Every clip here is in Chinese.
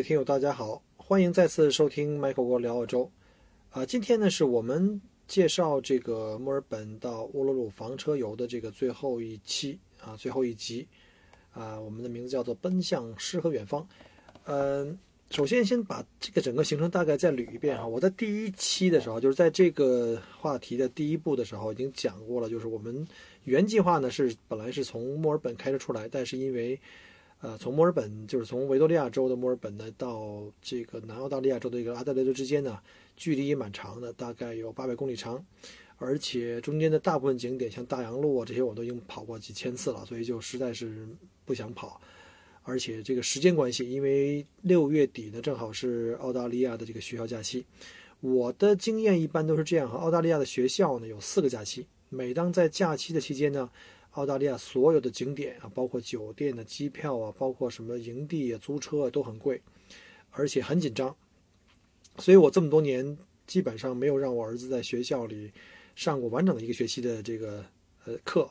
位听友，大家好，欢迎再次收听 Michael 国聊澳洲。啊，今天呢是我们介绍这个墨尔本到乌鲁鲁房车游的这个最后一期啊，最后一集啊，我们的名字叫做奔向诗和远方。嗯，首先先把这个整个行程大概再捋一遍哈。我在第一期的时候，就是在这个话题的第一步的时候已经讲过了，就是我们原计划呢是本来是从墨尔本开车出来，但是因为呃，从墨尔本就是从维多利亚州的墨尔本呢，到这个南澳大利亚州的一个阿德莱德之间呢，距离也蛮长的，大概有八百公里长，而且中间的大部分景点，像大洋路啊这些，我都已经跑过几千次了，所以就实在是不想跑。而且这个时间关系，因为六月底呢，正好是澳大利亚的这个学校假期。我的经验一般都是这样哈，澳大利亚的学校呢有四个假期，每当在假期的期间呢。澳大利亚所有的景点啊，包括酒店的机票啊，包括什么营地啊、租车啊，都很贵，而且很紧张。所以我这么多年基本上没有让我儿子在学校里上过完整的一个学期的这个呃课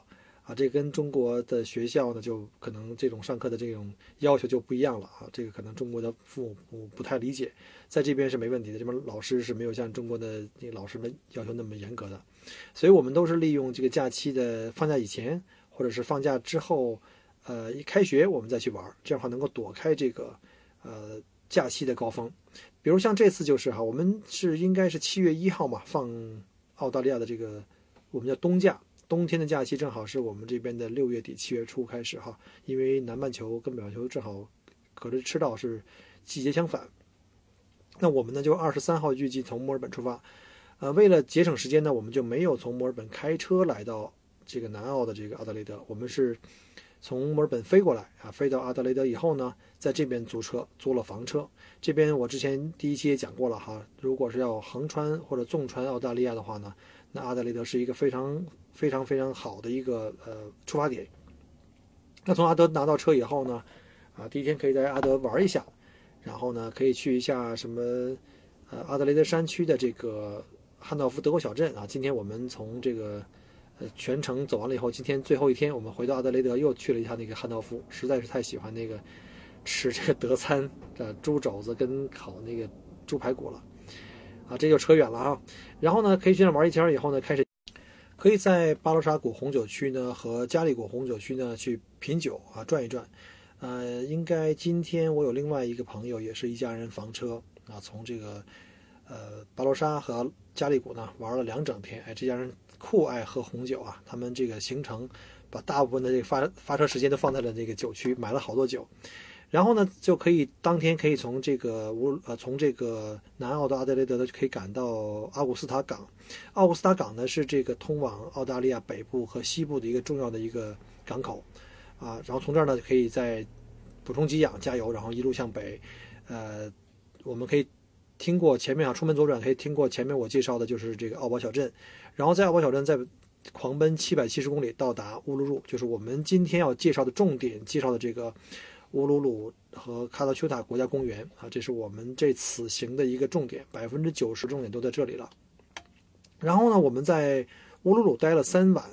啊。这跟中国的学校呢，就可能这种上课的这种要求就不一样了啊。这个可能中国的父母不不太理解，在这边是没问题的，这边老师是没有像中国的那老师们要求那么严格的。所以我们都是利用这个假期的放假以前，或者是放假之后，呃，一开学我们再去玩，这样的话能够躲开这个呃假期的高峰。比如像这次就是哈，我们是应该是七月一号嘛，放澳大利亚的这个我们叫冬假，冬天的假期正好是我们这边的六月底七月初开始哈，因为南半球跟北半球正好隔着赤道是季节相反。那我们呢就二十三号预计从墨尔本出发。呃，为了节省时间呢，我们就没有从墨尔本开车来到这个南澳的这个阿德雷德，我们是从墨尔本飞过来啊，飞到阿德雷德以后呢，在这边租车，租了房车。这边我之前第一期也讲过了哈，如果是要横穿或者纵穿澳大利亚的话呢，那阿德雷德是一个非常非常非常好的一个呃出发点。那从阿德拿到车以后呢，啊，第一天可以在阿德玩一下，然后呢，可以去一下什么呃阿德雷德山区的这个。汉道夫德国小镇啊，今天我们从这个呃全程走完了以后，今天最后一天，我们回到阿德雷德又去了一下那个汉道夫，实在是太喜欢那个吃这个德餐的猪肘子跟烤那个猪排骨了啊，这就扯远了啊。然后呢，可以去那玩一圈以后呢，开始可以在巴罗沙谷红酒区呢和加利谷红酒区呢去品酒啊转一转。呃，应该今天我有另外一个朋友也是一家人房车啊，从这个呃巴罗沙和加利谷呢玩了两整天，哎，这家人酷爱喝红酒啊。他们这个行程把大部分的这个发发车时间都放在了这个酒区，买了好多酒，然后呢就可以当天可以从这个乌呃从这个南澳的阿德雷德呢就可以赶到阿古斯塔港。奥古斯塔港呢是这个通往澳大利亚北部和西部的一个重要的一个港口啊。然后从这儿呢就可以再补充给养、加油，然后一路向北，呃，我们可以。听过前面啊，出门左转可以听过前面我介绍的就是这个奥堡小镇，然后在奥堡小镇再狂奔七百七十公里到达乌鲁鲁，就是我们今天要介绍的重点介绍的这个乌鲁鲁和卡达丘塔国家公园啊，这是我们这次行的一个重点，百分之九十重点都在这里了。然后呢，我们在乌鲁鲁待了三晚，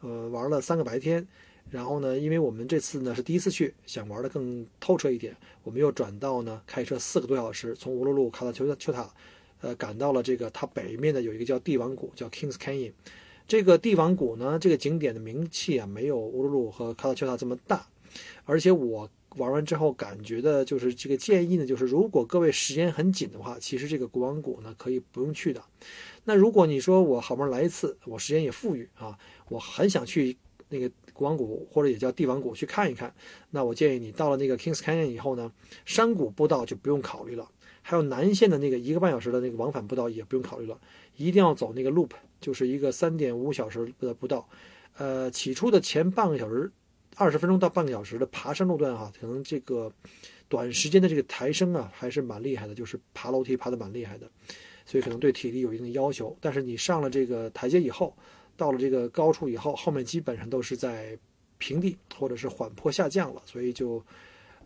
呃，玩了三个白天。然后呢，因为我们这次呢是第一次去，想玩的更透彻一点，我们又转到呢开车四个多小时，从乌鲁鲁卡到丘丘塔，呃，赶到了这个它北面的有一个叫帝王谷，叫 Kings Canyon。这个帝王谷呢，这个景点的名气啊，没有乌鲁鲁和卡到丘塔这么大。而且我玩完之后感觉的就是这个建议呢，就是如果各位时间很紧的话，其实这个国王谷呢可以不用去的。那如果你说我好不容易来一次，我时间也富裕啊，我很想去那个。国王谷或者也叫帝王谷去看一看，那我建议你到了那个 Kings Canyon 以后呢，山谷步道就不用考虑了，还有南线的那个一个半小时的那个往返步道也不用考虑了，一定要走那个 Loop 就是一个三点五小时的步道。呃，起初的前半个小时，二十分钟到半个小时的爬山路段哈，可能这个短时间的这个抬升啊，还是蛮厉害的，就是爬楼梯爬的蛮厉害的，所以可能对体力有一定的要求。但是你上了这个台阶以后，到了这个高处以后，后面基本上都是在平地或者是缓坡下降了，所以就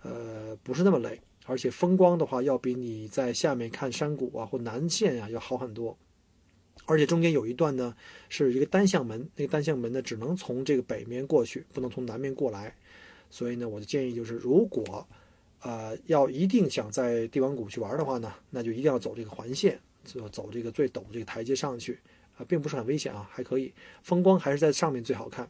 呃不是那么累，而且风光的话要比你在下面看山谷啊或南线啊要好很多。而且中间有一段呢，是一个单向门，那个单向门呢，只能从这个北面过去，不能从南面过来。所以呢，我的建议就是，如果，呃，要一定想在帝王谷去玩的话呢，那就一定要走这个环线，就走这个最陡这个台阶上去，啊，并不是很危险啊，还可以，风光还是在上面最好看。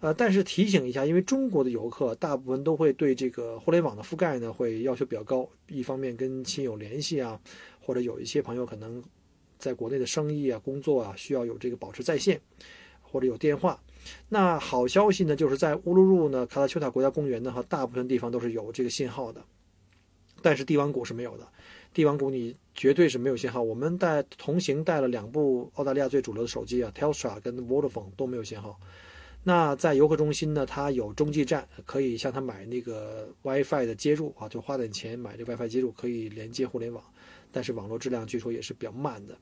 呃，但是提醒一下，因为中国的游客大部分都会对这个互联网的覆盖呢，会要求比较高，一方面跟亲友联系啊，或者有一些朋友可能。在国内的生意啊、工作啊，需要有这个保持在线，或者有电话。那好消息呢，就是在乌鲁鲁呢，卡塔丘塔国家公园呢，哈，大部分地方都是有这个信号的。但是帝王谷是没有的，帝王谷你绝对是没有信号。我们带同行带了两部澳大利亚最主流的手机啊，Telstra 跟 Vodafone 都没有信号。那在游客中心呢，它有中继站，可以向他买那个 WiFi 的接入啊，就花点钱买这 WiFi 接入，可以连接互联网。但是网络质量据说也是比较慢的。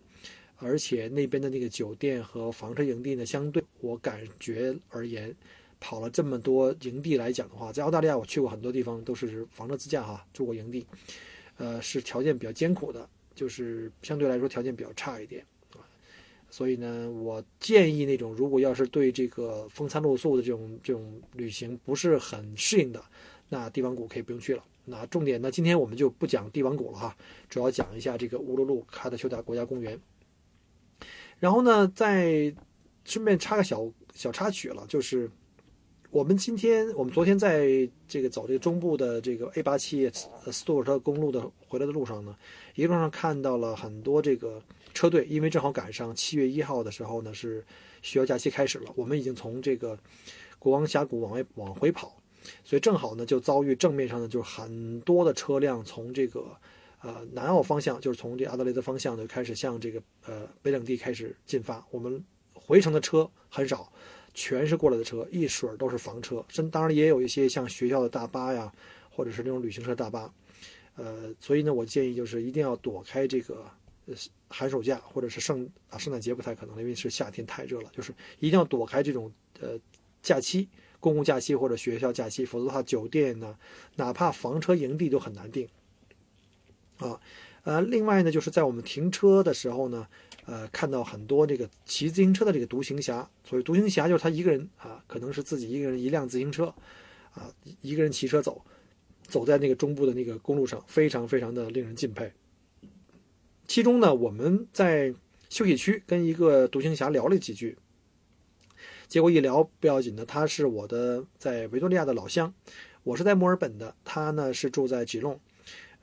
而且那边的那个酒店和房车营地呢，相对我感觉而言，跑了这么多营地来讲的话，在澳大利亚我去过很多地方，都是房车自驾哈，住过营地，呃，是条件比较艰苦的，就是相对来说条件比较差一点。所以呢，我建议那种如果要是对这个风餐露宿的这种这种旅行不是很适应的，那帝王谷可以不用去了。那重点呢，今天我们就不讲帝王谷了哈，主要讲一下这个乌鲁鲁卡特丘达国家公园。然后呢，再顺便插个小小插曲了，就是我们今天，我们昨天在这个走这个中部的这个 A 八七斯图尔特公路的回来的路上呢，一路上看到了很多这个车队，因为正好赶上七月一号的时候呢，是学校假期开始了，我们已经从这个国王峡谷往外往回跑，所以正好呢就遭遇正面上呢就是很多的车辆从这个。呃，南澳方向就是从这阿德雷德方向就开始向这个呃北领地开始进发。我们回程的车很少，全是过来的车，一水儿都是房车。甚当然也有一些像学校的大巴呀，或者是那种旅行社大巴。呃，所以呢，我建议就是一定要躲开这个寒暑假或者是圣啊圣诞节不太可能，因为是夏天太热了。就是一定要躲开这种呃假期，公共假期或者学校假期，否则的话酒店呢，哪怕房车营地都很难订。啊，呃，另外呢，就是在我们停车的时候呢，呃，看到很多这个骑自行车的这个独行侠。所谓独行侠，就是他一个人啊，可能是自己一个人一辆自行车，啊，一个人骑车走，走在那个中部的那个公路上，非常非常的令人敬佩。其中呢，我们在休息区跟一个独行侠聊了几句，结果一聊不要紧的，他是我的在维多利亚的老乡，我是在墨尔本的，他呢是住在吉隆。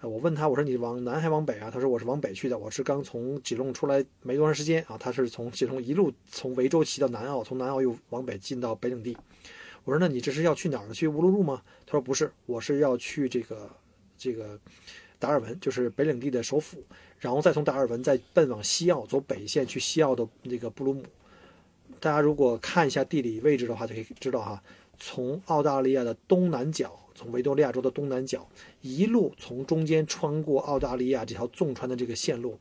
我问他，我说你往南还往北啊？他说我是往北去的，我是刚从吉隆出来没多长时间啊。他是从吉隆一路从维州骑到南澳，从南澳又往北进到北领地。我说那你这是要去哪儿呢？去乌鲁鲁吗？他说不是，我是要去这个这个达尔文，就是北领地的首府，然后再从达尔文再奔往西澳，走北线去西澳的那个布鲁姆。大家如果看一下地理位置的话，就可以知道哈，从澳大利亚的东南角。从维多利亚州的东南角一路从中间穿过澳大利亚这条纵穿的这个线路，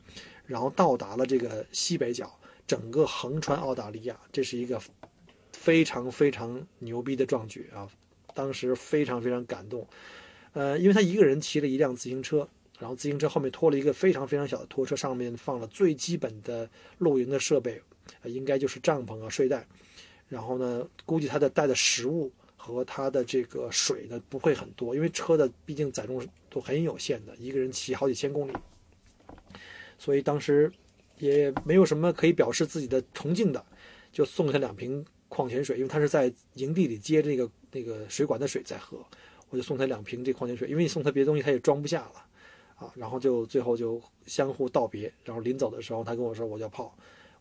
然后到达了这个西北角，整个横穿澳大利亚，这是一个非常非常牛逼的壮举啊！当时非常非常感动，呃，因为他一个人骑了一辆自行车，然后自行车后面拖了一个非常非常小的拖车，上面放了最基本的露营的设备，应该就是帐篷啊、睡袋，然后呢，估计他的带的食物。和它的这个水呢不会很多，因为车的毕竟载重都很有限的，一个人骑好几千公里，所以当时也没有什么可以表示自己的崇敬的，就送他两瓶矿泉水，因为他是在营地里接这个那个水管的水在喝，我就送他两瓶这矿泉水，因为你送他别的东西他也装不下了啊，然后就最后就相互道别，然后临走的时候他跟我说我要泡。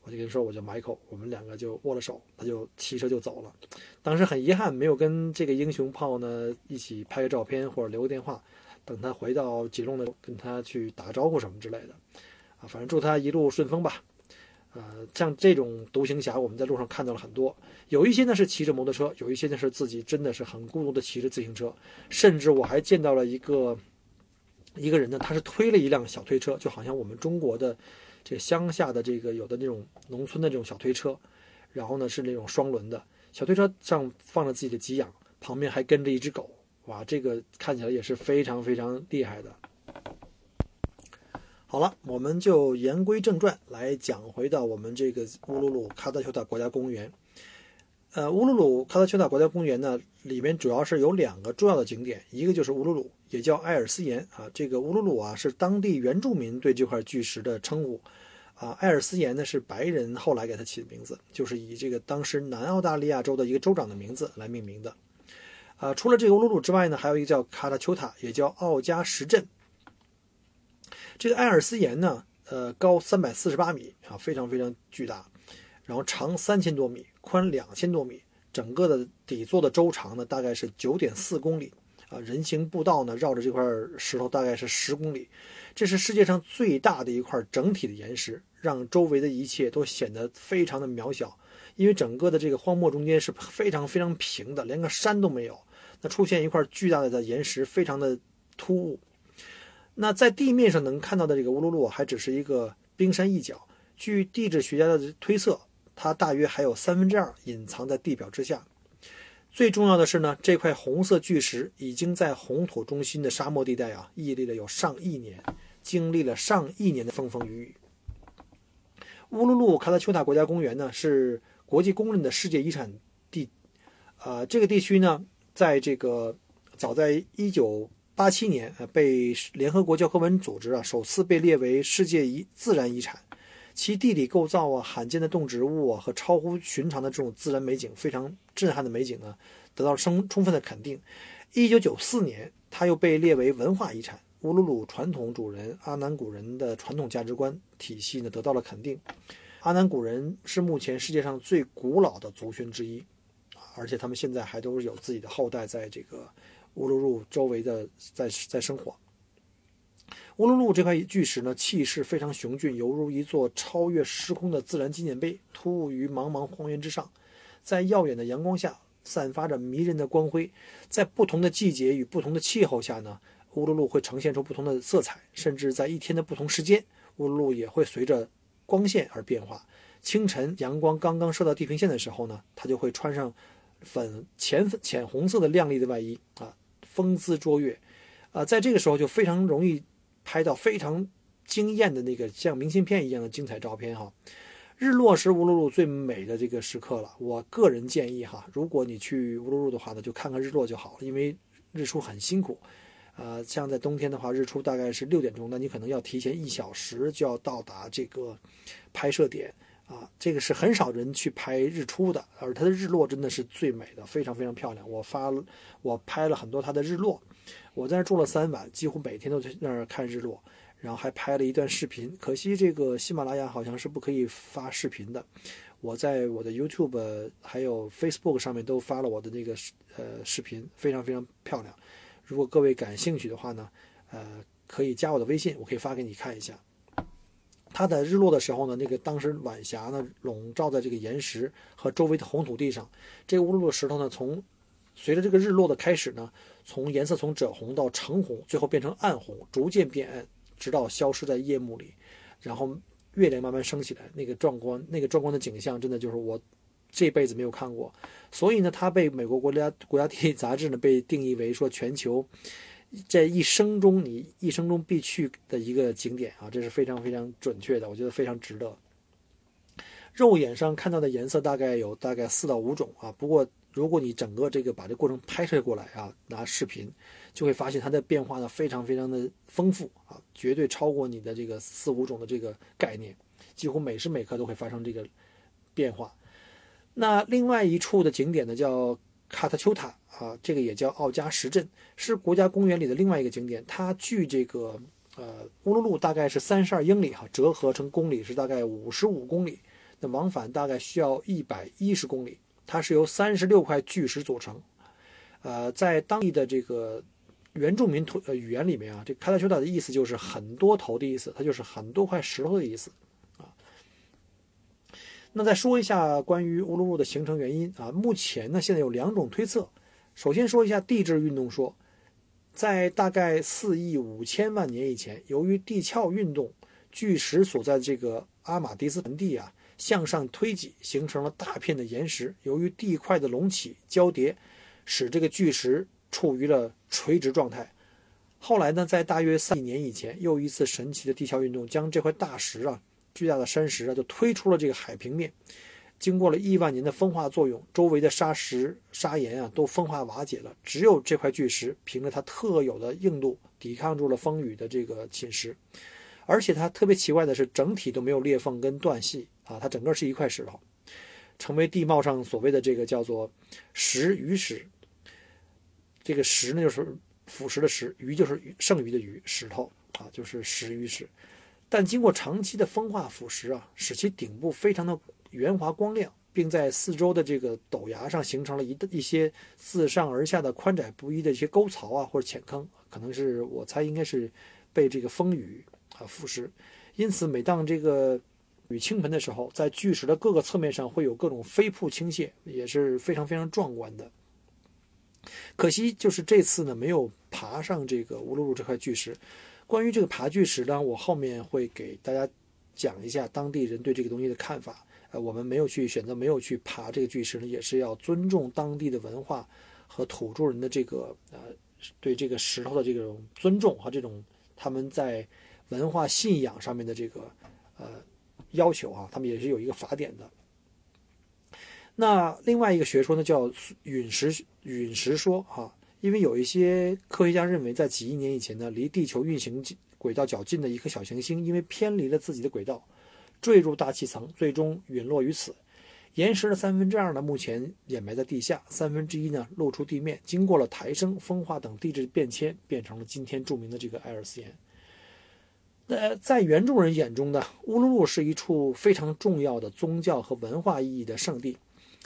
我就跟他说，我叫 Michael，我们两个就握了手，他就骑车就走了。当时很遗憾，没有跟这个英雄炮呢一起拍个照片或者留个电话。等他回到吉隆呢，跟他去打个招呼什么之类的。啊，反正祝他一路顺风吧。呃，像这种独行侠，我们在路上看到了很多，有一些呢是骑着摩托车，有一些呢是自己真的是很孤独的骑着自行车，甚至我还见到了一个一个人呢，他是推了一辆小推车，就好像我们中国的这乡下的这个有的那种农村的这种小推车，然后呢是那种双轮的小推车上放着自己的给养，旁边还跟着一只狗，哇，这个看起来也是非常非常厉害的。好了，我们就言归正传，来讲回到我们这个乌鲁鲁喀特丘塔国家公园。呃，乌鲁鲁喀特丘塔国家公园呢，里面主要是有两个重要的景点，一个就是乌鲁鲁，也叫艾尔斯岩啊。这个乌鲁鲁啊，是当地原住民对这块巨石的称呼啊。艾尔斯岩呢，是白人后来给它起的名字，就是以这个当时南澳大利亚州的一个州长的名字来命名的。啊，除了这个乌鲁鲁之外呢，还有一个叫喀特丘塔，也叫奥加什镇。这个艾尔斯岩呢，呃，高三百四十八米啊，非常非常巨大，然后长三千多米，宽两千多米，整个的底座的周长呢，大概是九点四公里。啊，人行步道呢，绕着这块石头大概是十公里，这是世界上最大的一块整体的岩石，让周围的一切都显得非常的渺小，因为整个的这个荒漠中间是非常非常平的，连个山都没有，那出现一块巨大的岩石，非常的突兀。那在地面上能看到的这个乌鲁鲁还只是一个冰山一角，据地质学家的推测，它大约还有三分之二隐藏在地表之下。最重要的是呢，这块红色巨石已经在红土中心的沙漠地带啊屹立了有上亿年，经历了上亿年的风风雨雨。乌鲁鲁喀特丘塔国家公园呢是国际公认的世界遗产地，呃，这个地区呢，在这个早在一九。八七年，呃，被联合国教科文组织啊首次被列为世界遗自然遗产，其地理构造啊、罕见的动植物啊和超乎寻常的这种自然美景，非常震撼的美景呢，得到了充充分的肯定。一九九四年，它又被列为文化遗产。乌鲁鲁传统主人阿南古人的传统价值观体系呢，得到了肯定。阿南古人是目前世界上最古老的族群之一，而且他们现在还都是有自己的后代在这个。乌鲁鲁周围的在在生活。乌鲁鲁这块巨石呢，气势非常雄峻，犹如一座超越时空的自然纪念碑，突兀于茫茫荒原之上，在耀眼的阳光下散发着迷人的光辉。在不同的季节与不同的气候下呢，乌鲁鲁会呈现出不同的色彩，甚至在一天的不同时间，乌鲁鲁也会随着光线而变化。清晨阳光刚刚射到地平线的时候呢，它就会穿上粉浅粉浅红色的亮丽的外衣啊。风姿卓越，啊，在这个时候就非常容易拍到非常惊艳的那个像明信片一样的精彩照片哈。日落是乌鲁鲁最美的这个时刻了。我个人建议哈，如果你去乌鲁鲁的话呢，就看看日落就好了，因为日出很辛苦。呃，像在冬天的话，日出大概是六点钟，那你可能要提前一小时就要到达这个拍摄点。啊，这个是很少人去拍日出的，而它的日落真的是最美的，非常非常漂亮。我发，我拍了很多它的日落。我在那住了三晚，几乎每天都在那儿看日落，然后还拍了一段视频。可惜这个喜马拉雅好像是不可以发视频的。我在我的 YouTube 还有 Facebook 上面都发了我的那个呃视频，非常非常漂亮。如果各位感兴趣的话呢，呃，可以加我的微信，我可以发给你看一下。它在日落的时候呢，那个当时晚霞呢笼罩在这个岩石和周围的红土地上，这个乌鲁鲁石头呢，从随着这个日落的开始呢，从颜色从赭红到橙红，最后变成暗红，逐渐变暗，直到消失在夜幕里，然后月亮慢慢升起来，那个壮观，那个壮观的景象，真的就是我这辈子没有看过，所以呢，它被美国国家国家地理杂志呢被定义为说全球。在一生中，你一生中必去的一个景点啊，这是非常非常准确的，我觉得非常值得。肉眼上看到的颜色大概有大概四到五种啊，不过如果你整个这个把这过程拍摄过来啊，拿视频，就会发现它的变化呢非常非常的丰富啊，绝对超过你的这个四五种的这个概念，几乎每时每刻都会发生这个变化。那另外一处的景点呢，叫。卡特丘塔啊，这个也叫奥加什镇，是国家公园里的另外一个景点。它距这个呃乌鲁鲁大概是三十二英里哈，折合成公里是大概五十五公里。那往返大概需要一百一十公里。它是由三十六块巨石组成。呃，在当地的这个原住民土呃语言里面啊，这喀特丘塔的意思就是很多头的意思，它就是很多块石头的意思啊。那再说一下关于乌鲁鲁的形成原因啊，目前呢现在有两种推测。首先说一下地质运动说，在大概四亿五千万年以前，由于地壳运动，巨石所在的这个阿马迪斯盆地啊向上推挤，形成了大片的岩石。由于地块的隆起交叠，使这个巨石处于了垂直状态。后来呢，在大约三亿年以前，又一次神奇的地壳运动将这块大石啊。巨大的山石啊，就推出了这个海平面。经过了亿万年的风化作用，周围的沙石、砂岩啊，都风化瓦解了。只有这块巨石，凭着它特有的硬度，抵抗住了风雨的这个侵蚀。而且它特别奇怪的是，整体都没有裂缝跟断隙啊，它整个是一块石头，成为地貌上所谓的这个叫做“石鱼石”。这个“石”呢，就是腐蚀的“石”，“鱼”就是剩余的“鱼”，石头啊，就是“石鱼石”。但经过长期的风化腐蚀啊，使其顶部非常的圆滑光亮，并在四周的这个陡崖上形成了一一些自上而下的宽窄不一的一些沟槽啊，或者浅坑，可能是我猜应该是被这个风雨啊腐蚀。因此，每当这个雨倾盆的时候，在巨石的各个侧面上会有各种飞瀑倾泻，也是非常非常壮观的。可惜就是这次呢，没有爬上这个乌鲁鲁这块巨石。关于这个爬巨石呢，我后面会给大家讲一下当地人对这个东西的看法。我们没有去选择，没有去爬这个巨石呢，也是要尊重当地的文化和土著人的这个呃对这个石头的这种尊重和这种他们在文化信仰上面的这个呃要求啊，他们也是有一个法典的。那另外一个学说呢，叫陨石陨石说哈。因为有一些科学家认为，在几亿年以前呢，离地球运行轨道较近的一颗小行星，因为偏离了自己的轨道，坠入大气层，最终陨落于此。岩石的三分之二呢，目前掩埋在地下，三分之一呢露出地面，经过了抬升、风化等地质变迁，变成了今天著名的这个艾尔斯岩。那在原住人眼中呢，乌鲁鲁是一处非常重要的宗教和文化意义的圣地。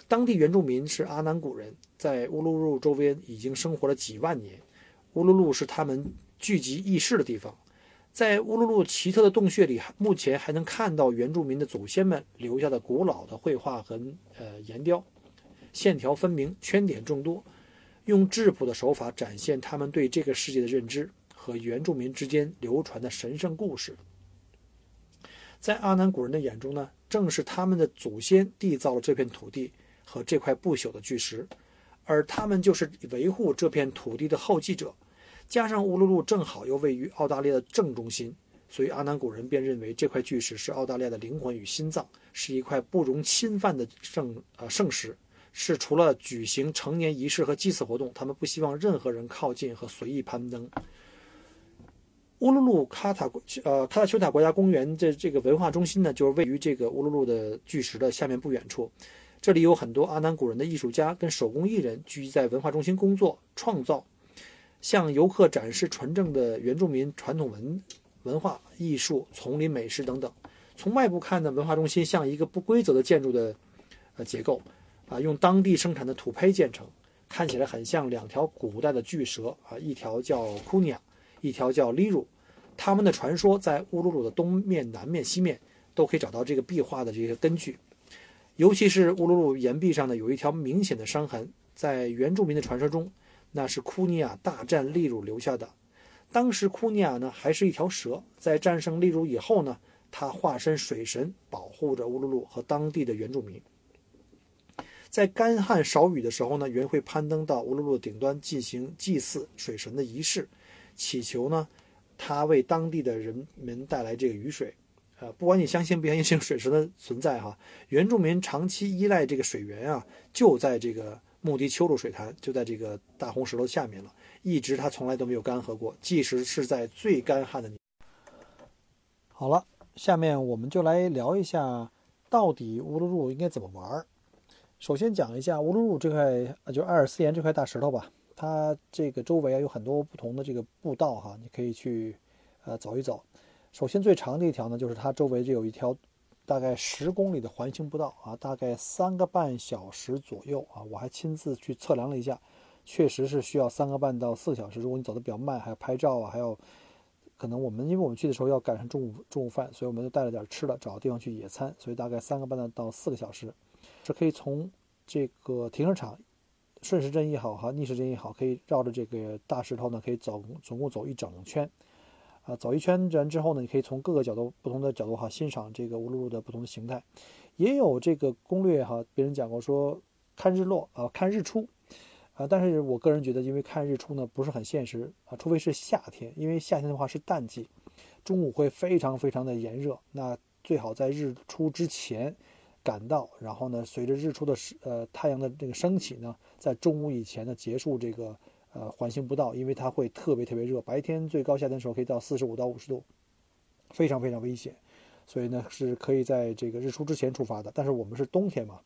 当地原住民是阿南古人，在乌鲁鲁周边已经生活了几万年。乌鲁鲁是他们聚集议事的地方。在乌鲁鲁奇特的洞穴里，目前还能看到原住民的祖先们留下的古老的绘画和呃岩雕，线条分明，圈点众多，用质朴的手法展现他们对这个世界的认知和原住民之间流传的神圣故事。在阿南古人的眼中呢，正是他们的祖先缔造了这片土地。和这块不朽的巨石，而他们就是维护这片土地的后继者。加上乌鲁鲁正好又位于澳大利亚的正中心，所以阿南古人便认为这块巨石是澳大利亚的灵魂与心脏，是一块不容侵犯的圣呃圣石，是除了举行成年仪式和祭祀活动，他们不希望任何人靠近和随意攀登。乌鲁鲁卡塔呃卡塔丘塔国家公园的这个文化中心呢，就是位于这个乌鲁鲁的巨石的下面不远处。这里有很多阿南古人的艺术家跟手工艺人聚集在文化中心工作创造，向游客展示纯正的原住民传统文文化艺术、丛林美食等等。从外部看呢，文化中心像一个不规则的建筑的呃结构，啊，用当地生产的土坯建成，看起来很像两条古代的巨蛇啊，一条叫库尼亚，一条叫利鲁。他们的传说在乌鲁鲁的东面、南面、西面都可以找到这个壁画的这些根据。尤其是乌鲁鲁岩壁上呢，有一条明显的伤痕，在原住民的传说中，那是库尼亚大战利鲁留下的。当时库尼亚呢还是一条蛇，在战胜利鲁以后呢，他化身水神，保护着乌鲁鲁和当地的原住民。在干旱少雨的时候呢，原会攀登到乌鲁鲁顶端进行祭祀水神的仪式，祈求呢他为当地的人们带来这个雨水。呃，不管你相信不相信水神的存在哈，原住民长期依赖这个水源啊，就在这个穆迪丘鲁水潭，就在这个大红石头下面了，一直它从来都没有干涸过，即使是在最干旱的年。好了，下面我们就来聊一下，到底乌鲁鲁应该怎么玩。首先讲一下乌鲁鲁这块，就艾尔斯岩这块大石头吧，它这个周围啊有很多不同的这个步道哈，你可以去呃走一走。首先，最长的一条呢，就是它周围就有一条大概十公里的环形步道啊，大概三个半小时左右啊。我还亲自去测量了一下，确实是需要三个半到四个小时。如果你走的比较慢，还要拍照啊，还要可能我们因为我们去的时候要赶上中午中午饭，所以我们就带了点吃的，找个地方去野餐，所以大概三个半到四个小时，是可以从这个停车场顺时针也好哈，逆时针也好，可以绕着这个大石头呢，可以走总共走一整圈，啊，走一圈完之后呢，你可以从各个角度不同的角度哈欣赏这个乌鲁鲁的不同的形态，也有这个攻略哈，别人讲过说看日落啊，看日出。啊，但是我个人觉得，因为看日出呢不是很现实啊，除非是夏天，因为夏天的话是淡季，中午会非常非常的炎热，那最好在日出之前赶到，然后呢，随着日出的呃太阳的这个升起呢，在中午以前呢结束这个呃环形步道，因为它会特别特别热，白天最高夏天的时候可以到四十五到五十度，非常非常危险，所以呢是可以在这个日出之前出发的，但是我们是冬天嘛。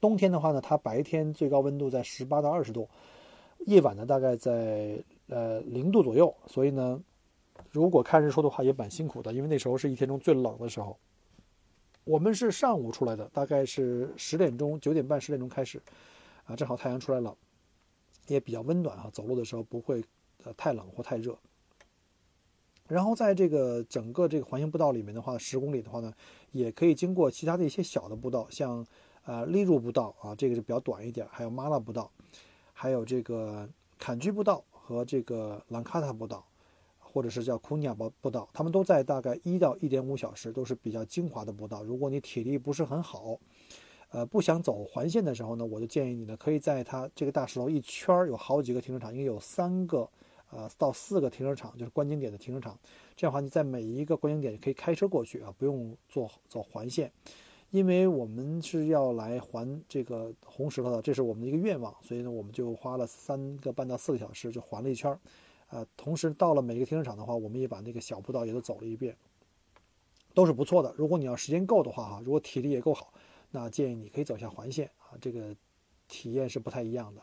冬天的话呢，它白天最高温度在十八到二十度，夜晚呢大概在呃零度左右。所以呢，如果看日出的话也蛮辛苦的，因为那时候是一天中最冷的时候。我们是上午出来的，大概是十点钟、九点半、十点钟开始，啊，正好太阳出来了，也比较温暖啊，走路的时候不会呃太冷或太热。然后在这个整个这个环形步道里面的话，十公里的话呢，也可以经过其他的一些小的步道，像。呃，利入步道啊，这个是比较短一点，还有马拉步道，还有这个坎居步道和这个兰卡塔步道，或者是叫库尼亚步步道，他们都在大概一到一点五小时，都是比较精华的步道。如果你体力不是很好，呃，不想走环线的时候呢，我就建议你呢，可以在它这个大石头一圈儿有好几个停车场，应该有三个呃到四个停车场，就是观景点的停车场。这样的话，你在每一个观景点可以开车过去啊，不用坐走环线。因为我们是要来环这个红石头的，这是我们的一个愿望，所以呢，我们就花了三个半到四个小时就环了一圈儿，呃，同时到了每个停车场的话，我们也把那个小步道也都走了一遍，都是不错的。如果你要时间够的话，哈，如果体力也够好，那建议你可以走下环线啊，这个体验是不太一样的。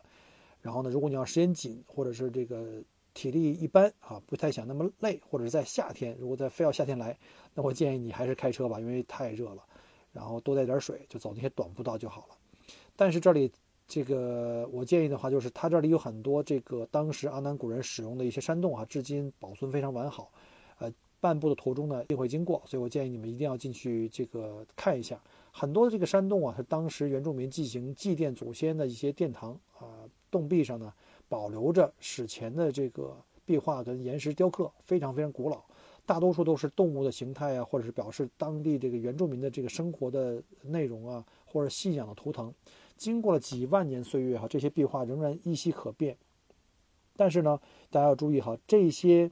然后呢，如果你要时间紧，或者是这个体力一般啊，不太想那么累，或者是在夏天，如果在非要夏天来，那我建议你还是开车吧，因为太热了。然后多带点水，就走那些短步道就好了。但是这里这个我建议的话，就是它这里有很多这个当时阿南古人使用的一些山洞啊，至今保存非常完好。呃，漫步的途中呢，一定会经过，所以我建议你们一定要进去这个看一下。很多的这个山洞啊，是当时原住民进行祭奠祖先的一些殿堂啊，洞壁上呢保留着史前的这个壁画跟岩石雕刻，非常非常古老。大多数都是动物的形态啊，或者是表示当地这个原住民的这个生活的内容啊，或者信仰的图腾。经过了几万年岁月哈，这些壁画仍然依稀可辨。但是呢，大家要注意哈，这些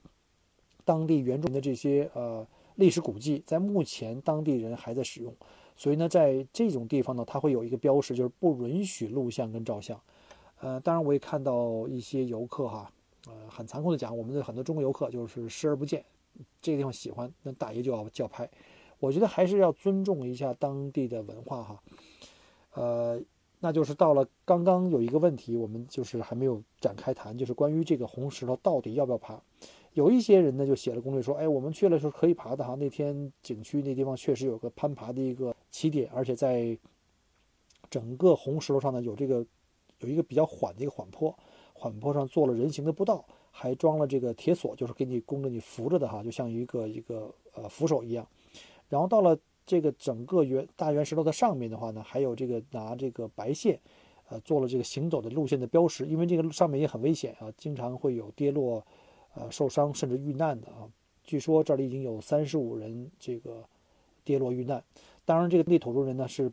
当地原住民的这些呃历史古迹，在目前当地人还在使用。所以呢，在这种地方呢，它会有一个标识，就是不允许录像跟照相。呃，当然我也看到一些游客哈，呃，很残酷的讲，我们的很多中国游客就是视而不见。这个地方喜欢，那大爷就要叫拍。我觉得还是要尊重一下当地的文化哈。呃，那就是到了刚刚有一个问题，我们就是还没有展开谈，就是关于这个红石头到底要不要爬。有一些人呢就写了攻略说，哎，我们去了是可以爬的哈。那天景区那地方确实有个攀爬的一个起点，而且在整个红石头上呢有这个有一个比较缓的一个缓坡，缓坡上做了人行的步道。还装了这个铁锁，就是给你供着你扶着的哈，就像一个一个呃扶手一样。然后到了这个整个圆大圆石头的上面的话呢，还有这个拿这个白线，呃，做了这个行走的路线的标识，因为这个上面也很危险啊，经常会有跌落、呃受伤甚至遇难的啊。据说这里已经有三十五人这个跌落遇难。当然，这个地土著人呢是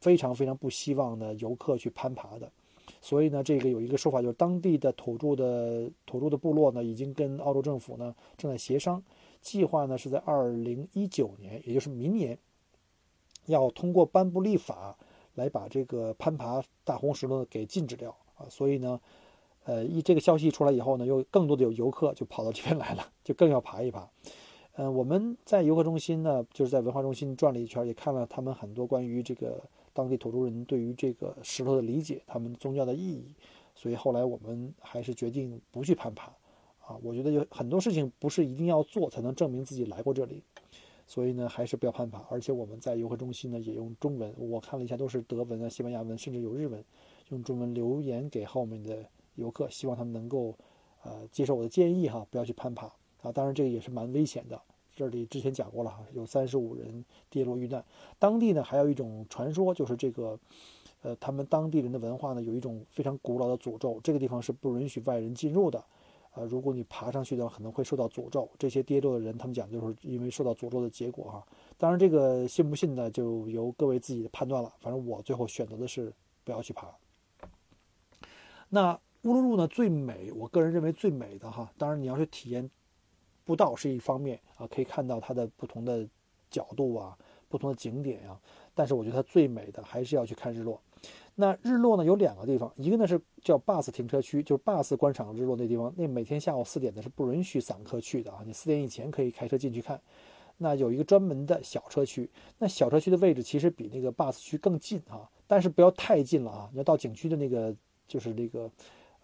非常非常不希望的游客去攀爬的。所以呢，这个有一个说法，就是当地的土著的土著的部落呢，已经跟澳洲政府呢正在协商，计划呢是在二零一九年，也就是明年，要通过颁布立法来把这个攀爬大红石头给禁止掉啊。所以呢，呃，一这个消息出来以后呢，又更多的有游客就跑到这边来了，就更要爬一爬。嗯，我们在游客中心呢，就是在文化中心转了一圈，也看了他们很多关于这个。当地土著人对于这个石头的理解，他们宗教的意义，所以后来我们还是决定不去攀爬，啊，我觉得有很多事情不是一定要做才能证明自己来过这里，所以呢，还是不要攀爬。而且我们在游客中心呢也用中文，我看了一下都是德文啊、西班牙文，甚至有日文，用中文留言给后面的游客，希望他们能够呃接受我的建议哈，不要去攀爬。啊，当然这个也是蛮危险的。这里之前讲过了哈，有三十五人跌落遇难。当地呢还有一种传说，就是这个，呃，他们当地人的文化呢有一种非常古老的诅咒，这个地方是不允许外人进入的。啊，如果你爬上去的话，可能会受到诅咒。这些跌落的人，他们讲就是因为受到诅咒的结果哈。当然，这个信不信呢，就由各位自己的判断了。反正我最后选择的是不要去爬。那乌鲁鲁呢，最美，我个人认为最美的哈。当然，你要去体验步道是一方面啊，可以看到它的不同的角度啊，不同的景点啊。但是我觉得它最美的还是要去看日落。那日落呢有两个地方，一个呢是叫 bus 停车区，就是 bus 观赏日落那地方。那每天下午四点呢是不允许散客去的啊，你四点以前可以开车进去看。那有一个专门的小车区，那小车区的位置其实比那个 bus 区更近啊，但是不要太近了啊。你要到景区的那个就是那个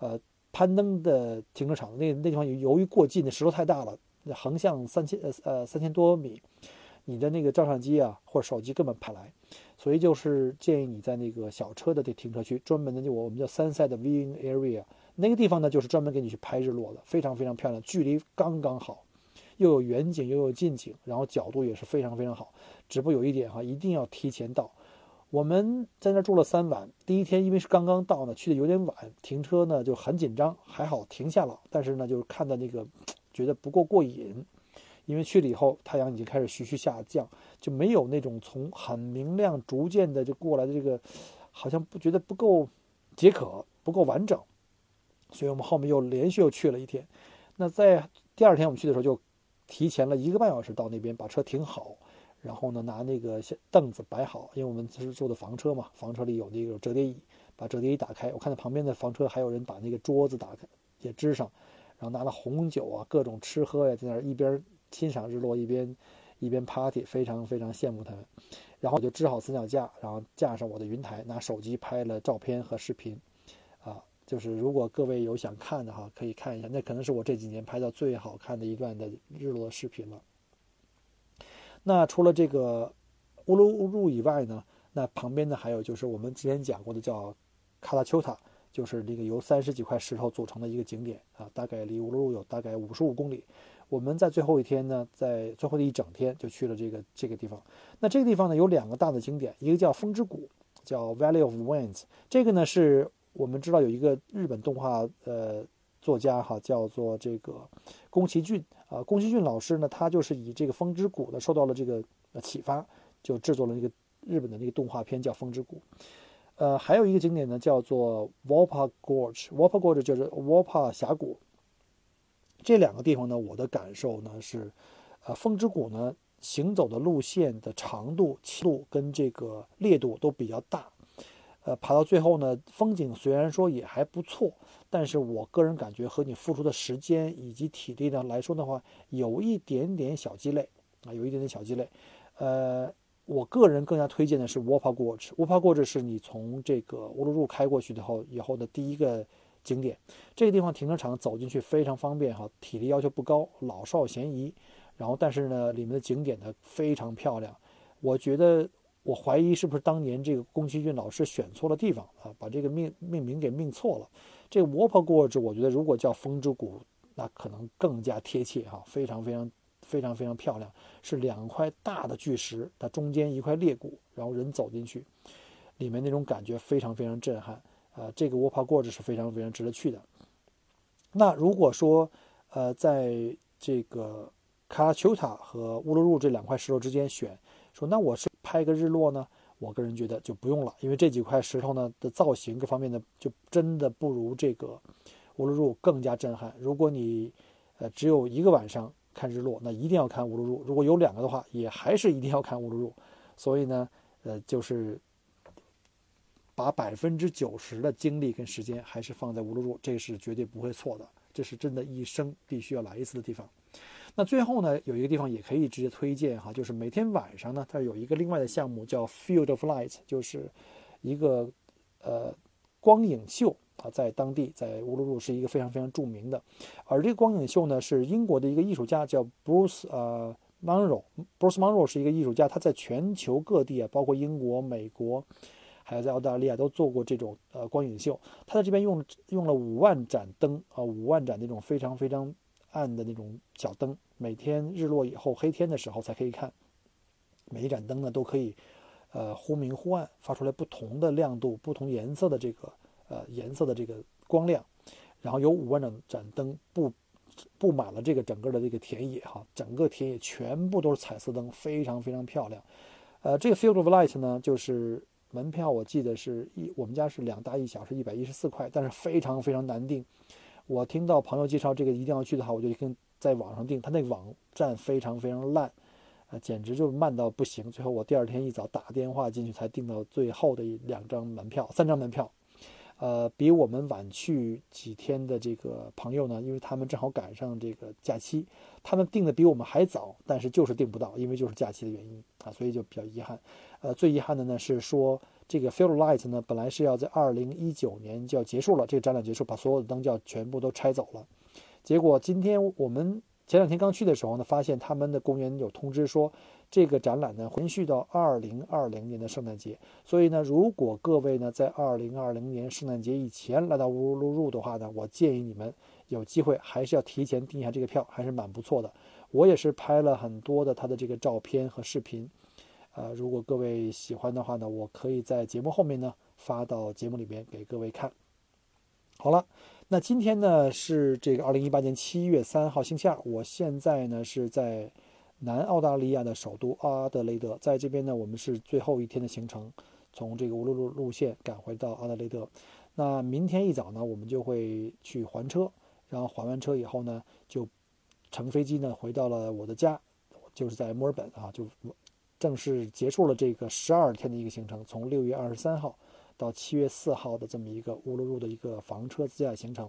呃攀登的停车场，那那地方由于过近，那石头太大了，横向三千呃呃三千多米。你的那个照相机啊，或者手机根本拍不来，所以就是建议你在那个小车的这停车区，专门的就我们叫 sunset viewing area，那个地方呢，就是专门给你去拍日落的，非常非常漂亮，距离刚刚好，又有远景又有近景，然后角度也是非常非常好。只不过有一点哈，一定要提前到。我们在那住了三晚，第一天因为是刚刚到呢，去的有点晚，停车呢就很紧张，还好停下了，但是呢就是看的那个觉得不够过瘾。因为去了以后，太阳已经开始徐徐下降，就没有那种从很明亮逐渐的就过来的这个，好像不觉得不够解渴，不够完整，所以我们后面又连续又去了一天。那在第二天我们去的时候，就提前了一个半小时到那边，把车停好，然后呢拿那个凳子摆好，因为我们是坐的房车嘛，房车里有那个折叠椅，把折叠椅打开，我看到旁边的房车还有人把那个桌子打开也支上，然后拿了红酒啊，各种吃喝呀，在那一边。欣赏日落，一边一边 party，非常非常羡慕他们。然后我就支好三脚架，然后架上我的云台，拿手机拍了照片和视频。啊，就是如果各位有想看的哈，可以看一下，那可能是我这几年拍到最好看的一段的日落视频了。那除了这个乌鲁乌鲁以外呢，那旁边呢还有就是我们之前讲过的叫卡拉丘塔，就是这个由三十几块石头组成的一个景点啊，大概离乌鲁鲁有大概五十五公里。我们在最后一天呢，在最后的一整天就去了这个这个地方。那这个地方呢有两个大的景点，一个叫风之谷，叫 Valley of Winds。这个呢是我们知道有一个日本动画呃作家哈，叫做这个宫崎骏啊。宫崎骏老师呢，他就是以这个风之谷呢受到了这个启发，就制作了那个日本的那个动画片叫风之谷。呃，还有一个景点呢叫做 Wapa Gorge，Wapa Gorge 就是 Wapa 峡谷。这两个地方呢，我的感受呢是，呃，风之谷呢行走的路线的长度、气度跟这个烈度都比较大，呃，爬到最后呢，风景虽然说也还不错，但是我个人感觉和你付出的时间以及体力呢来说的话，有一点点小鸡肋啊，有一点点小鸡肋。呃，我个人更加推荐的是 Wapa Gorge，Wapa Gorge 是你从这个乌鲁鲁开过去以后以后的第一个。景点这个地方停车场走进去非常方便哈，体力要求不高，老少咸宜。然后但是呢，里面的景点呢非常漂亮。我觉得我怀疑是不是当年这个宫崎骏老师选错了地方啊，把这个命命名给命错了。这个 Wapa Gorge 我觉得如果叫风之谷，那可能更加贴切哈，非常非常非常非常漂亮，是两块大的巨石，它中间一块裂谷，然后人走进去，里面那种感觉非常非常震撼。呃，这个 Wapa Gorge 是非常非常值得去的。那如果说，呃，在这个卡拉丘塔和乌鲁鲁这两块石头之间选，说那我是拍个日落呢？我个人觉得就不用了，因为这几块石头呢的造型各方面的就真的不如这个乌鲁鲁更加震撼。如果你呃只有一个晚上看日落，那一定要看乌鲁鲁；如果有两个的话，也还是一定要看乌鲁鲁。所以呢，呃，就是。把百分之九十的精力跟时间还是放在乌鲁鲁，这是绝对不会错的，这是真的一生必须要来一次的地方。那最后呢，有一个地方也可以直接推荐哈，就是每天晚上呢，它有一个另外的项目叫 Field of Light，就是一个呃光影秀啊，在当地在乌鲁鲁是一个非常非常著名的。而这个光影秀呢，是英国的一个艺术家叫 Bruce 呃 Monroe，Bruce Monroe 是一个艺术家，他在全球各地啊，包括英国、美国。还有在澳大利亚都做过这种呃光影秀，他在这边用用了五万盏灯啊，五万盏那种非常非常暗的那种小灯，每天日落以后黑天的时候才可以看。每一盏灯呢都可以，呃，忽明忽暗，发出来不同的亮度、不同颜色的这个呃颜色的这个光亮。然后有五万盏盏灯布布满了这个整个的这个田野哈，整个田野全部都是彩色灯，非常非常漂亮。呃，这个 Field of Light 呢，就是门票，我记得是一我们家是两大一小，是一百一十四块，但是非常非常难订。我听到朋友介绍这个一定要去的话，我就跟在网上订，他那个网站非常非常烂，啊，简直就是慢到不行。最后我第二天一早打电话进去才订到最后的两张门票，三张门票。呃，比我们晚去几天的这个朋友呢，因为他们正好赶上这个假期，他们订的比我们还早，但是就是订不到，因为就是假期的原因啊，所以就比较遗憾。呃，最遗憾的呢是说，这个 Field Light 呢，本来是要在二零一九年就要结束了，这个展览结束，把所有的灯就要全部都拆走了。结果今天我们前两天刚去的时候呢，发现他们的公园有通知说。这个展览呢，延续到二零二零年的圣诞节。所以呢，如果各位呢在二零二零年圣诞节以前来到乌鲁鲁的话呢，我建议你们有机会还是要提前订一下这个票，还是蛮不错的。我也是拍了很多的他的这个照片和视频，呃，如果各位喜欢的话呢，我可以在节目后面呢发到节目里面给各位看。好了，那今天呢是这个二零一八年七月三号星期二，我现在呢是在。南澳大利亚的首都阿德雷德，在这边呢，我们是最后一天的行程，从这个乌鲁鲁路线赶回到阿德雷德。那明天一早呢，我们就会去还车，然后还完车以后呢，就乘飞机呢回到了我的家，就是在墨尔本啊，就正式结束了这个十二天的一个行程，从六月二十三号到七月四号的这么一个乌鲁鲁的一个房车自驾行程。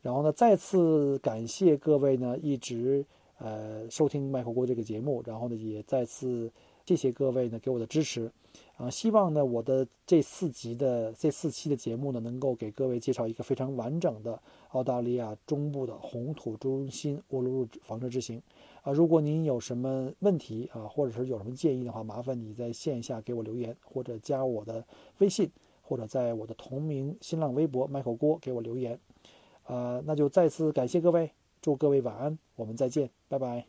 然后呢，再次感谢各位呢，一直。呃，收听麦克锅这个节目，然后呢，也再次谢谢各位呢给我的支持，啊，希望呢我的这四集的这四期的节目呢，能够给各位介绍一个非常完整的澳大利亚中部的红土中心乌鲁鲁房车之行，啊，如果您有什么问题啊，或者是有什么建议的话，麻烦你在线下给我留言，或者加我的微信，或者在我的同名新浪微博麦克锅给我留言，呃，那就再次感谢各位。祝各位晚安，我们再见，拜拜。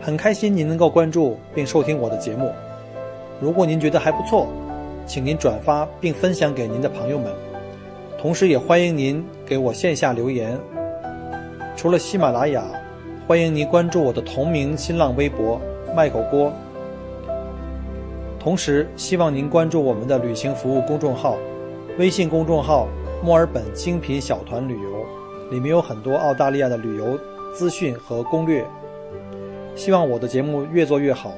很开心您能够关注并收听我的节目。如果您觉得还不错，请您转发并分享给您的朋友们。同时，也欢迎您给我线下留言。除了喜马拉雅，欢迎您关注我的同名新浪微博“麦口锅”。同时，希望您关注我们的旅行服务公众号，微信公众号“墨尔本精品小团旅游”，里面有很多澳大利亚的旅游资讯和攻略。希望我的节目越做越好。